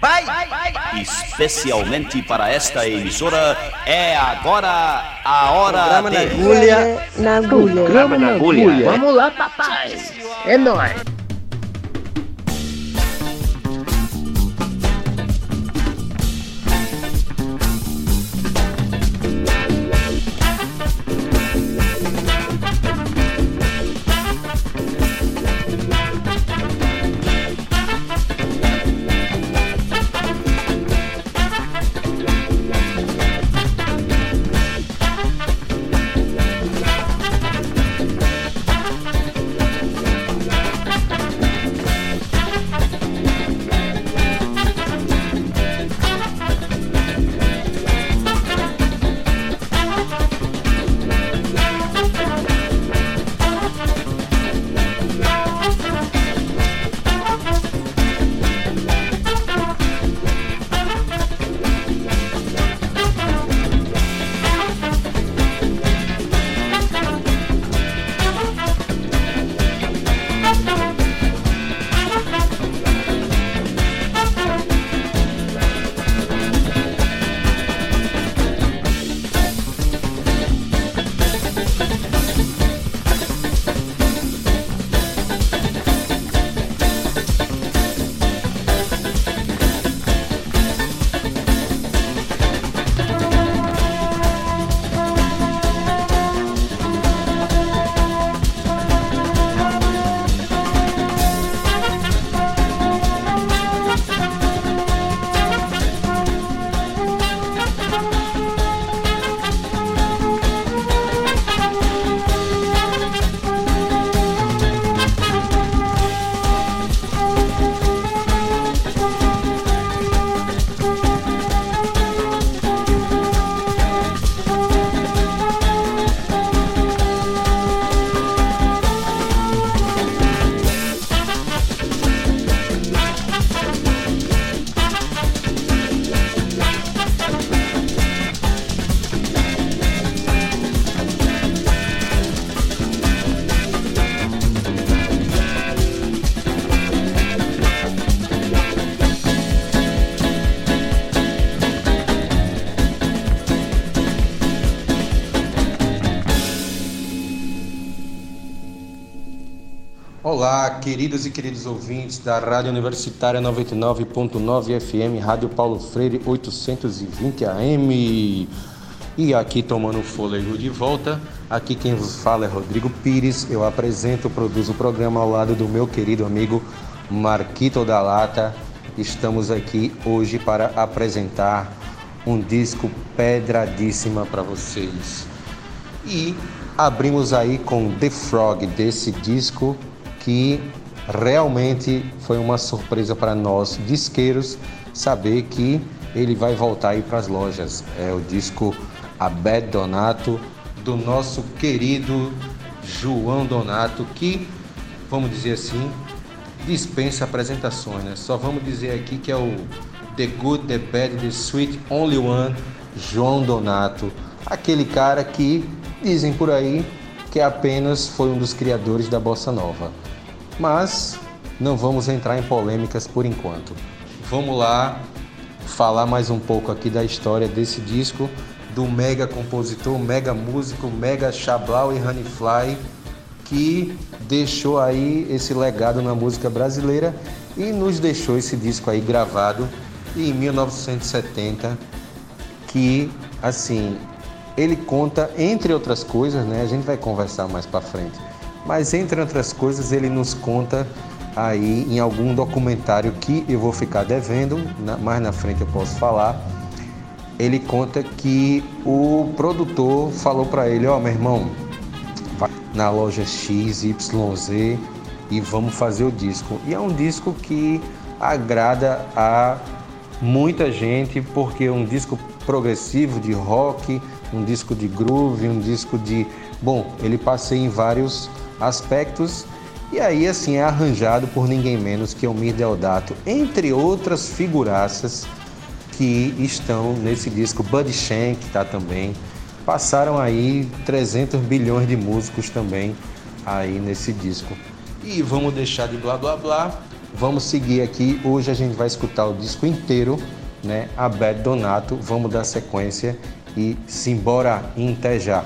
Vai! Especialmente para esta emissora, é agora a hora Programa de... na agulha. Na agulha. Programa na agulha. Vamos lá, papai. É nóis. Queridas e queridos ouvintes da Rádio Universitária 99.9 FM, Rádio Paulo Freire 820 AM. E aqui tomando fôlego de volta, aqui quem vos fala é Rodrigo Pires. Eu apresento, produzo o programa ao lado do meu querido amigo Marquito da Lata. Estamos aqui hoje para apresentar um disco pedradíssima para vocês. E abrimos aí com The Frog desse disco que realmente foi uma surpresa para nós disqueiros saber que ele vai voltar aí para as lojas. É o disco Abed Donato do nosso querido João Donato que, vamos dizer assim, dispensa apresentações, né? Só vamos dizer aqui que é o The Good, The Bad, The Sweet Only One João Donato, aquele cara que dizem por aí que apenas foi um dos criadores da bossa nova. Mas não vamos entrar em polêmicas por enquanto. Vamos lá falar mais um pouco aqui da história desse disco do mega compositor, mega músico, mega Chablau e Honeyfly que deixou aí esse legado na música brasileira e nos deixou esse disco aí gravado em 1970 que assim ele conta entre outras coisas, né? A gente vai conversar mais para frente mas entre outras coisas ele nos conta aí em algum documentário que eu vou ficar devendo, mais na frente eu posso falar. Ele conta que o produtor falou para ele: Ó, oh, meu irmão, vai na loja XYZ e vamos fazer o disco. E é um disco que agrada a muita gente porque é um disco progressivo de rock, um disco de groove, um disco de. Bom, ele passei em vários aspectos e aí assim é arranjado por ninguém menos que o Mir Deodato, entre outras figuraças que estão nesse disco. Buddy Shank está também. Passaram aí 300 bilhões de músicos também aí nesse disco. E vamos deixar de blá blá blá vamos seguir aqui. Hoje a gente vai escutar o disco inteiro, né? Abed Donato. Vamos dar sequência e simbora intejar.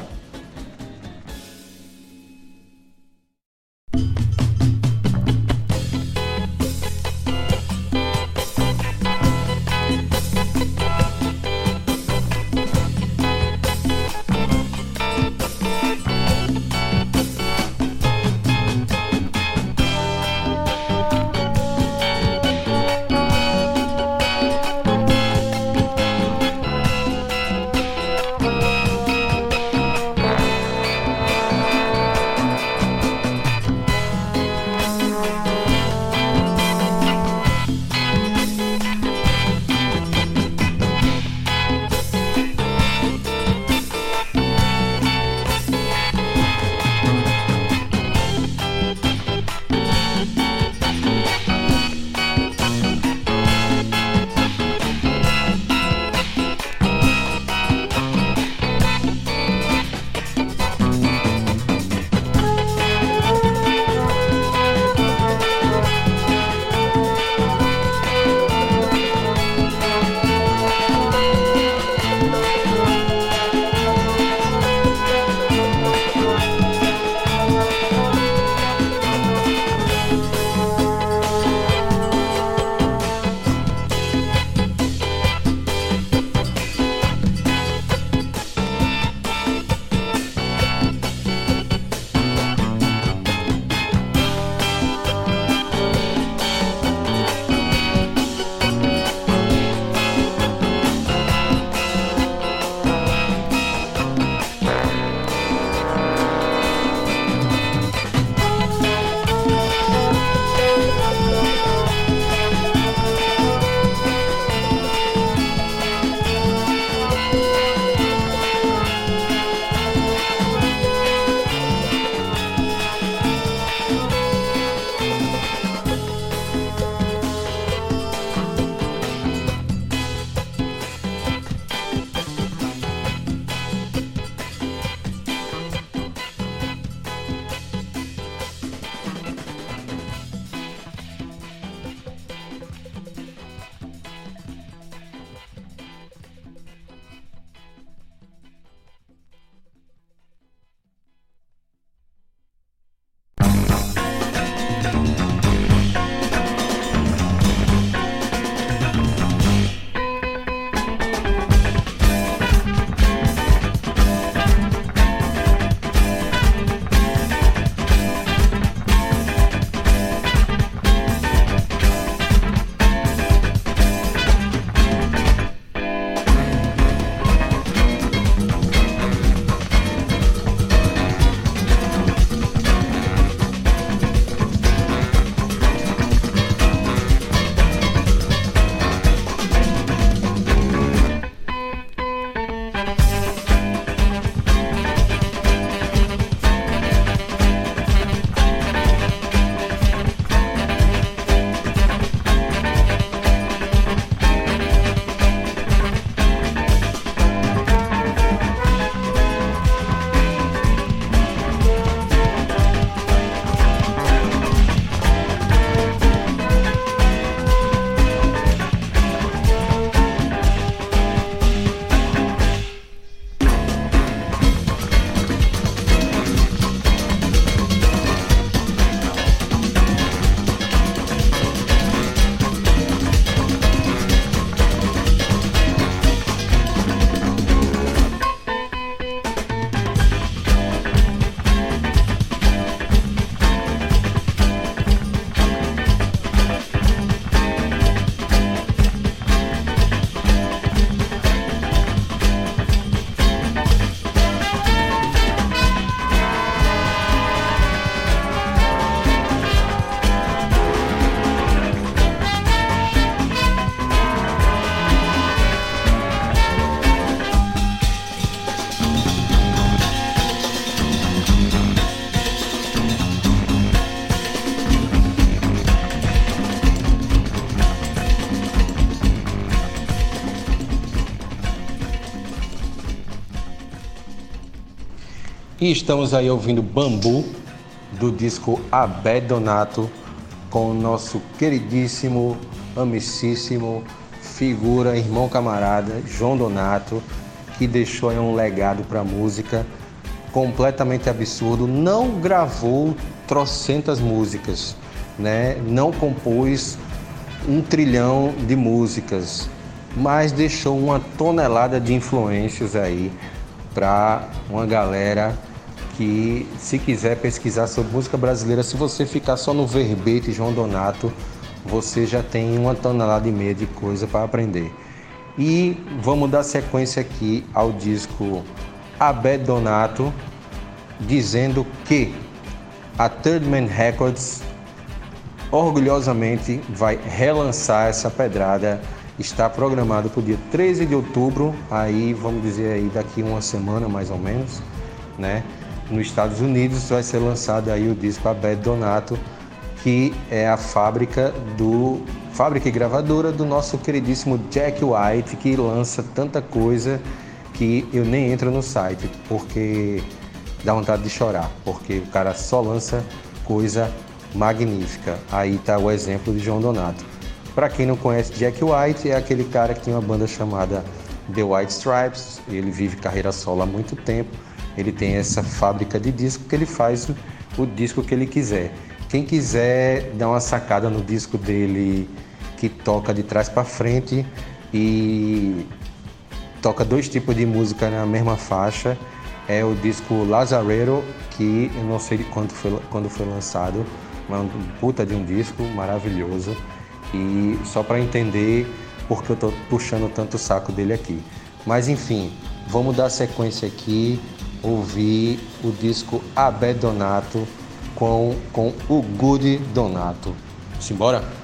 E estamos aí ouvindo Bambu, do disco Abé Donato. com o nosso queridíssimo, amicíssimo, figura, irmão camarada, João Donato, que deixou aí um legado para a música completamente absurdo. Não gravou trocentas músicas, né? não compôs um trilhão de músicas, mas deixou uma tonelada de influências aí para uma galera que se quiser pesquisar sobre música brasileira, se você ficar só no verbete João Donato, você já tem uma tonelada e meia de coisa para aprender. E vamos dar sequência aqui ao disco Abed Donato, dizendo que a Third Man Records orgulhosamente vai relançar essa pedrada. Está programado para o dia 13 de outubro, aí vamos dizer aí daqui uma semana mais ou menos, né? Nos Estados Unidos vai ser lançado aí o disco Abed Donato, que é a fábrica do fábrica e gravadora do nosso queridíssimo Jack White, que lança tanta coisa que eu nem entro no site, porque dá vontade de chorar, porque o cara só lança coisa magnífica. Aí está o exemplo de João Donato. Para quem não conhece Jack White, é aquele cara que tem uma banda chamada The White Stripes. Ele vive carreira solo há muito tempo. Ele tem essa fábrica de disco que ele faz o disco que ele quiser. Quem quiser dar uma sacada no disco dele que toca de trás para frente e toca dois tipos de música na mesma faixa, é o disco Lazarero, que eu não sei quando foi, quando foi lançado, mas é um puta de um disco maravilhoso. E só para entender porque eu estou puxando tanto o saco dele aqui. Mas enfim, vamos dar sequência aqui, ouvir o disco Abé Donato com, com o Good Donato. Simbora?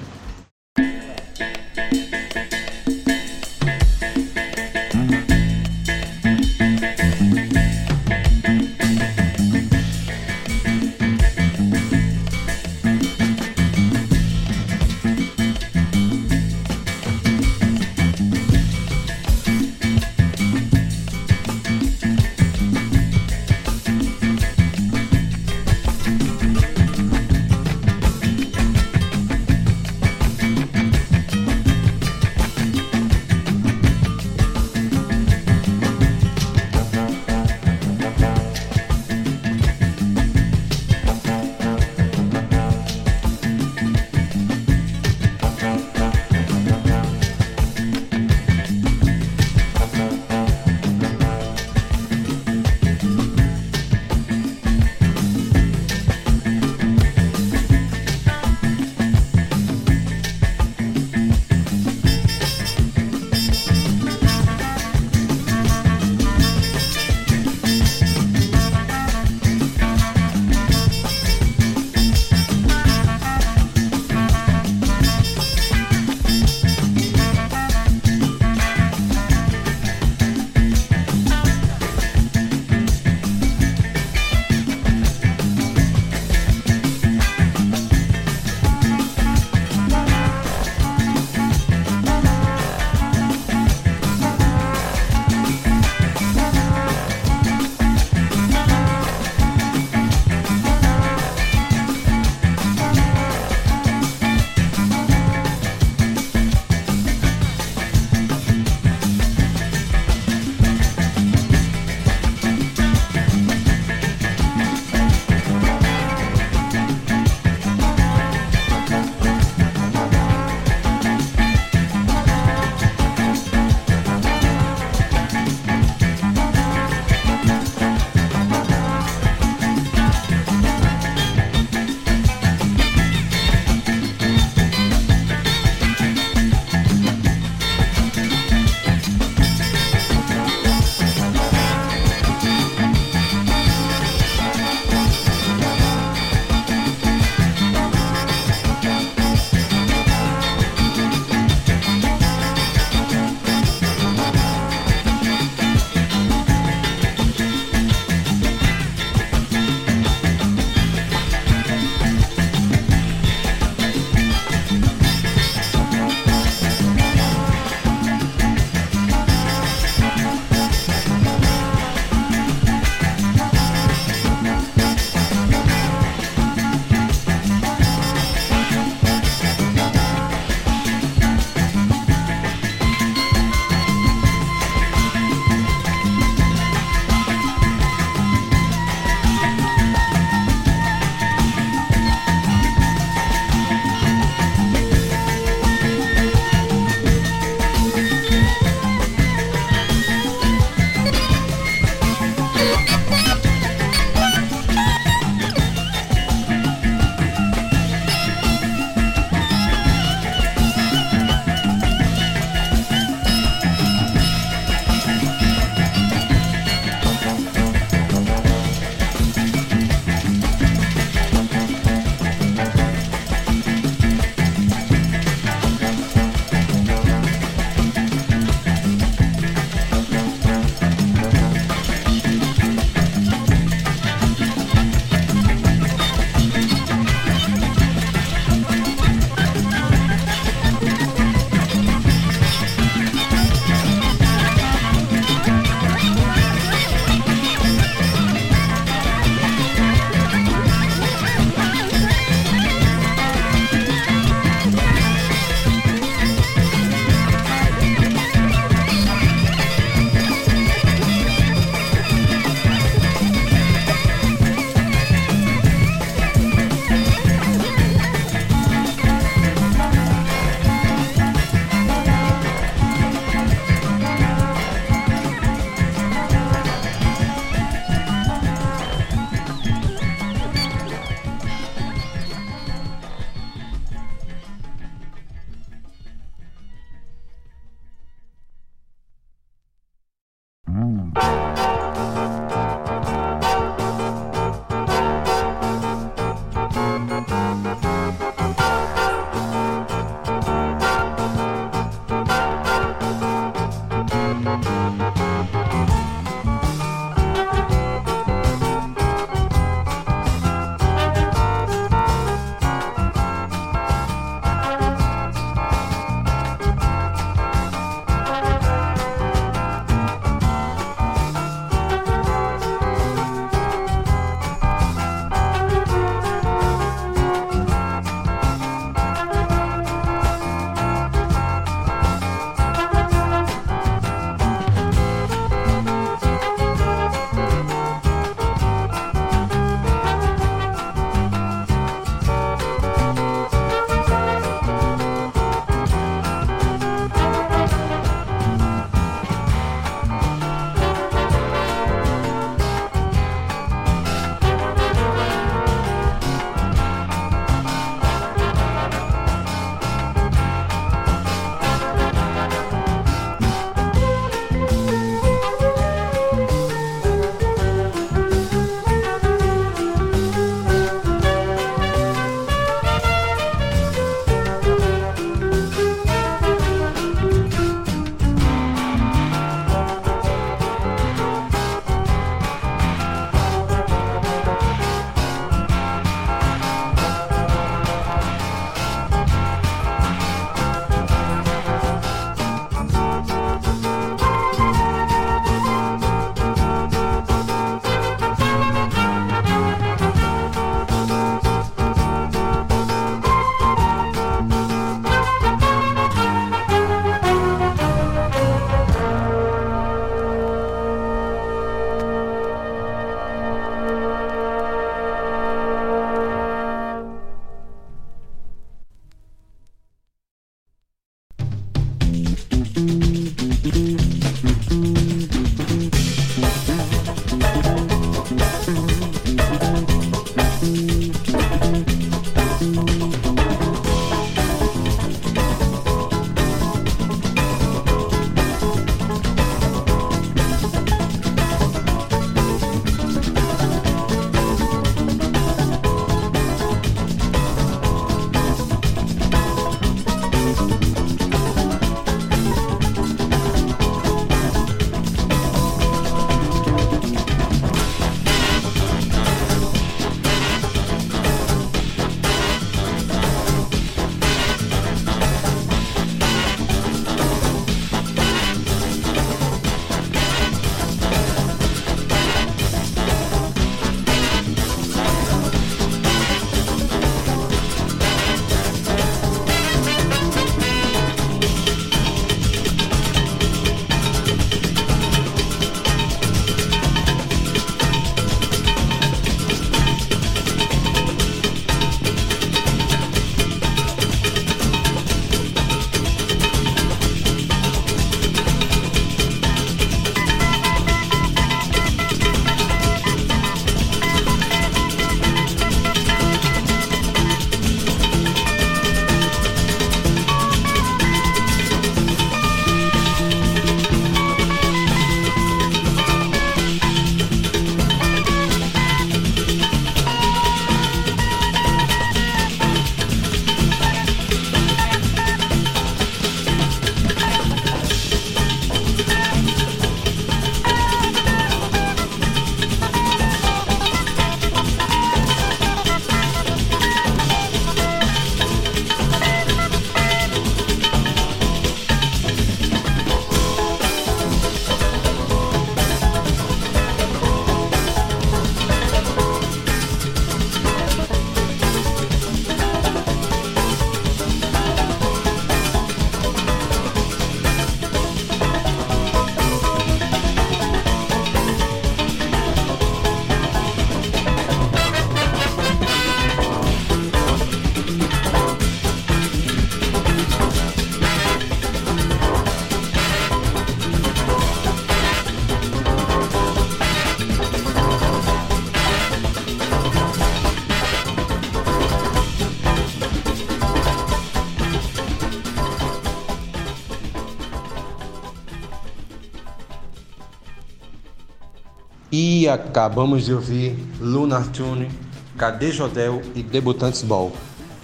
Acabamos de ouvir Lunar Tune, Cadê Jodel e Debutantes Ball.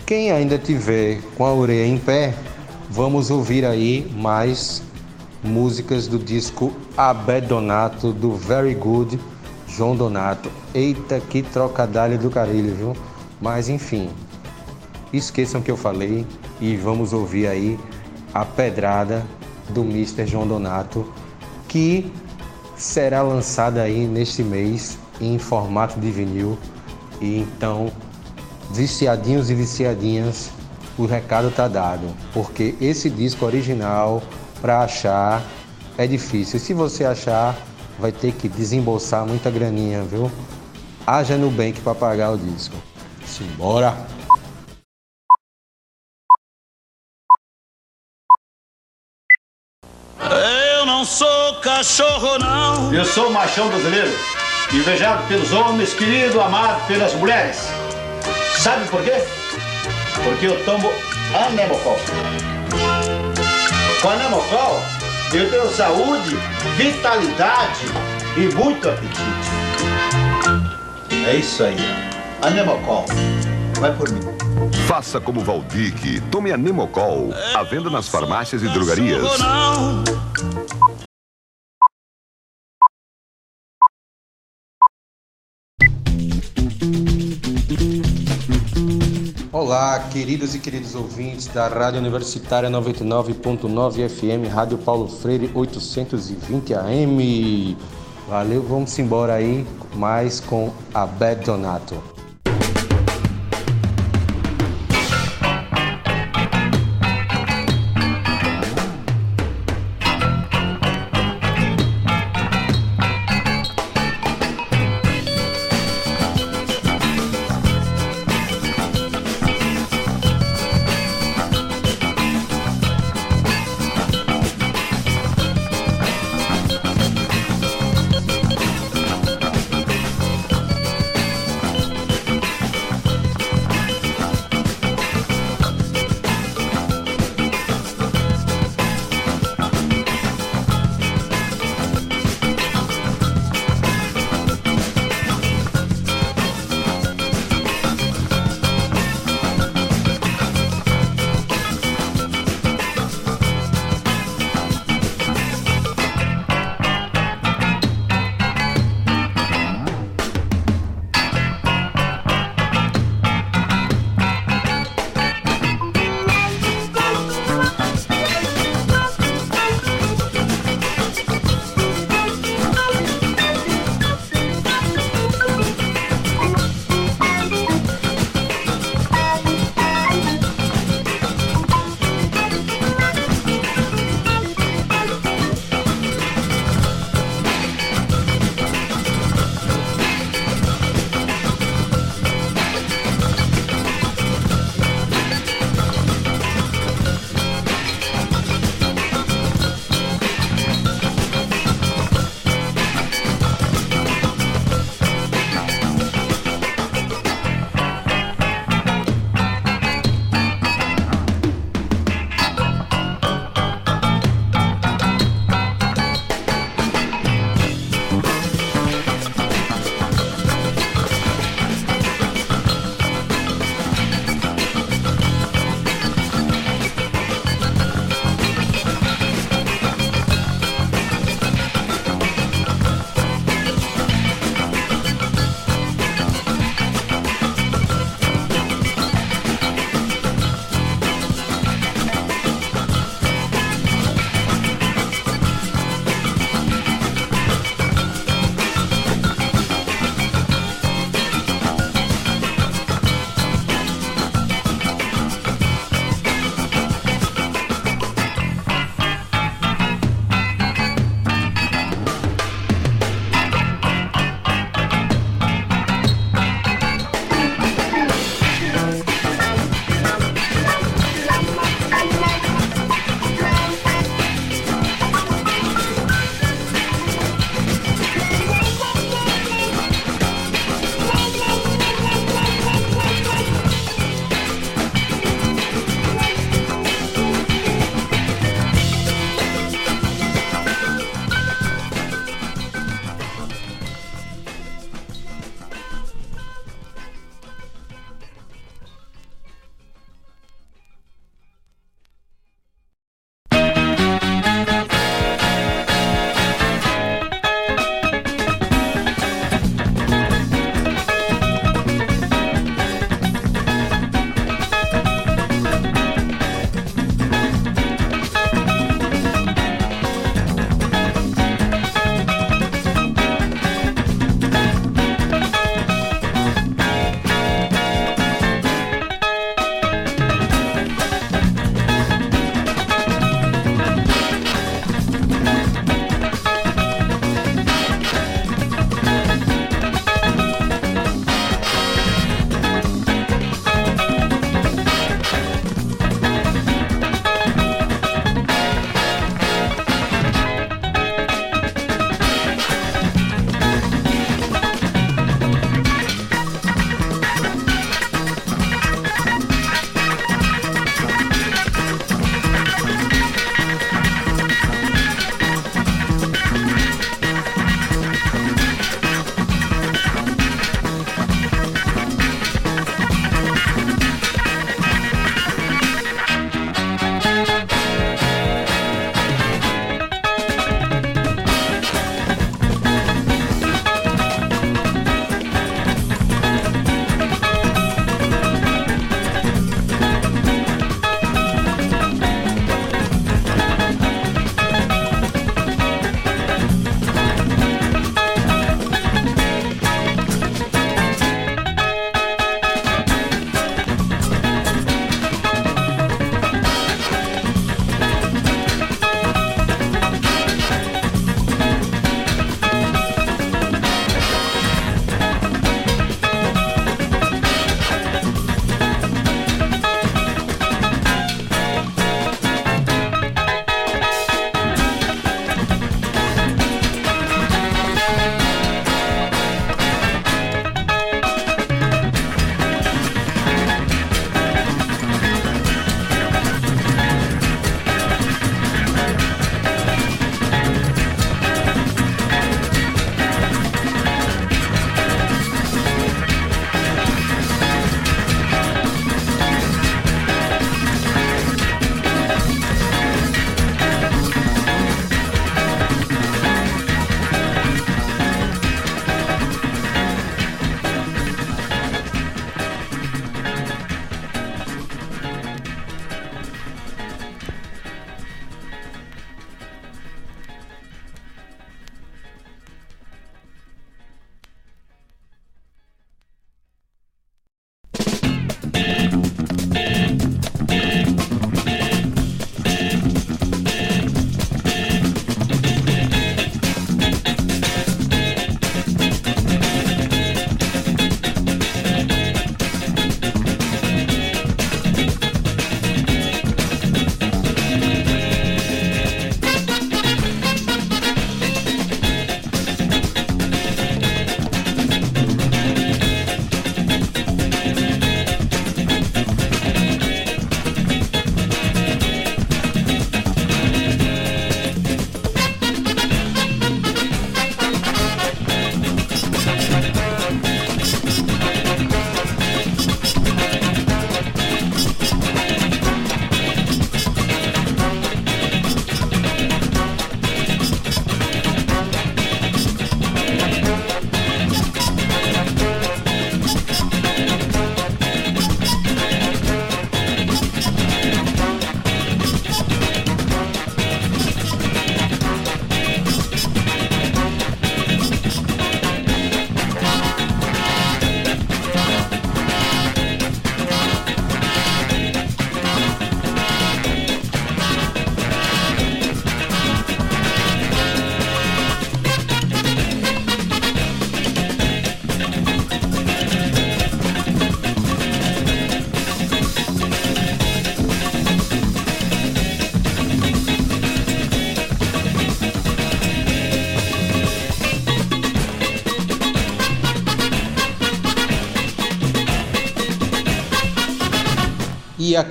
Quem ainda tiver com a orelha em pé, vamos ouvir aí mais músicas do disco Abed Donato, do Very Good João Donato. Eita, que trocadilho do carilho, viu? Mas enfim, esqueçam que eu falei e vamos ouvir aí a pedrada do Mr. João Donato, que será lançada aí neste mês em formato de vinil. E então, viciadinhos e viciadinhas, o recado tá dado, porque esse disco original para achar é difícil. Se você achar, vai ter que desembolsar muita graninha, viu? Haja no bank para pagar o disco. Simbora! Não sou cachorro, não. Eu sou machão brasileiro, invejado pelos homens, querido, amado pelas mulheres. Sabe por quê? Porque eu tomo anemocol. Com anemocol, eu tenho saúde, vitalidade e muito apetite. É isso aí. Anemocol. Vai por mim. Faça como Valdique. Tome a Nemocol. À venda nas farmácias e drogarias. Olá, queridos e queridos ouvintes da Rádio Universitária 99.9 FM, Rádio Paulo Freire 820 AM. Valeu, vamos embora aí mais com a Bad Donato.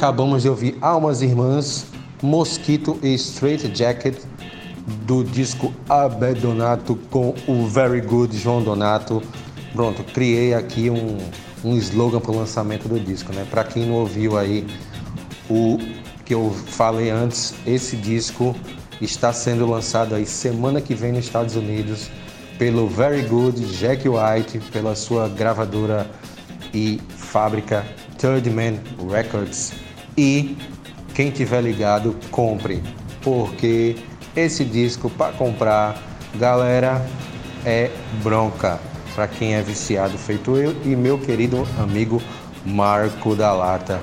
Acabamos de ouvir Almas Irmãs, Mosquito e Straight Jacket do disco Abel Donato com o Very Good João Donato. Pronto, criei aqui um, um slogan para o lançamento do disco, né? Para quem não ouviu aí o que eu falei antes, esse disco está sendo lançado aí semana que vem nos Estados Unidos pelo Very Good Jack White, pela sua gravadora e fábrica Third Man Records. E quem tiver ligado, compre, porque esse disco para comprar, galera, é bronca para quem é viciado, feito eu e meu querido amigo Marco da Lata.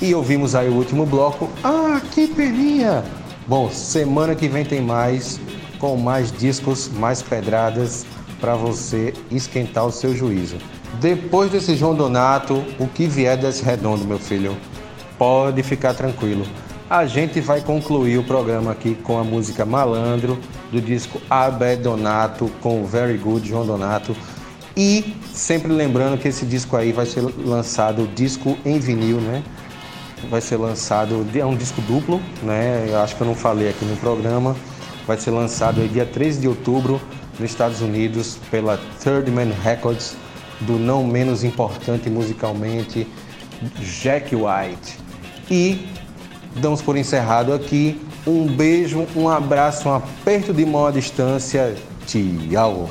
E ouvimos aí o último bloco. Ah, que peninha! Bom, semana que vem tem mais, com mais discos, mais pedradas para você esquentar o seu juízo. Depois desse João Donato, o que vier desse redondo, meu filho, pode ficar tranquilo. A gente vai concluir o programa aqui com a música Malandro, do disco Abé Donato, com o Very Good João Donato. E sempre lembrando que esse disco aí vai ser lançado, disco em vinil, né? Vai ser lançado, é um disco duplo, né? Eu acho que eu não falei aqui no programa. Vai ser lançado aí dia 13 de outubro nos Estados Unidos pela Third Man Records, do não menos importante musicalmente, Jack White. E damos por encerrado aqui. Um beijo, um abraço, um aperto de mão à distância. Tchau.